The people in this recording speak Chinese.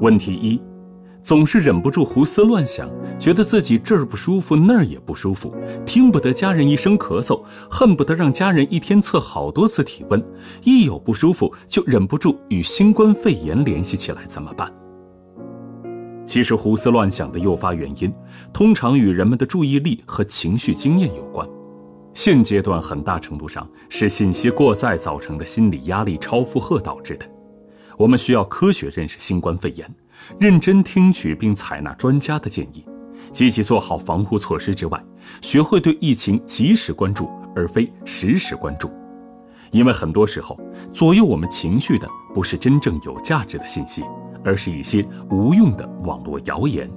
问题一。总是忍不住胡思乱想，觉得自己这儿不舒服那儿也不舒服，听不得家人一声咳嗽，恨不得让家人一天测好多次体温，一有不舒服就忍不住与新冠肺炎联系起来，怎么办？其实胡思乱想的诱发原因，通常与人们的注意力和情绪经验有关，现阶段很大程度上是信息过载造成的心理压力超负荷导致的。我们需要科学认识新冠肺炎。认真听取并采纳专家的建议，积极做好防护措施之外，学会对疫情及时关注，而非实时关注。因为很多时候，左右我们情绪的不是真正有价值的信息，而是一些无用的网络谣言。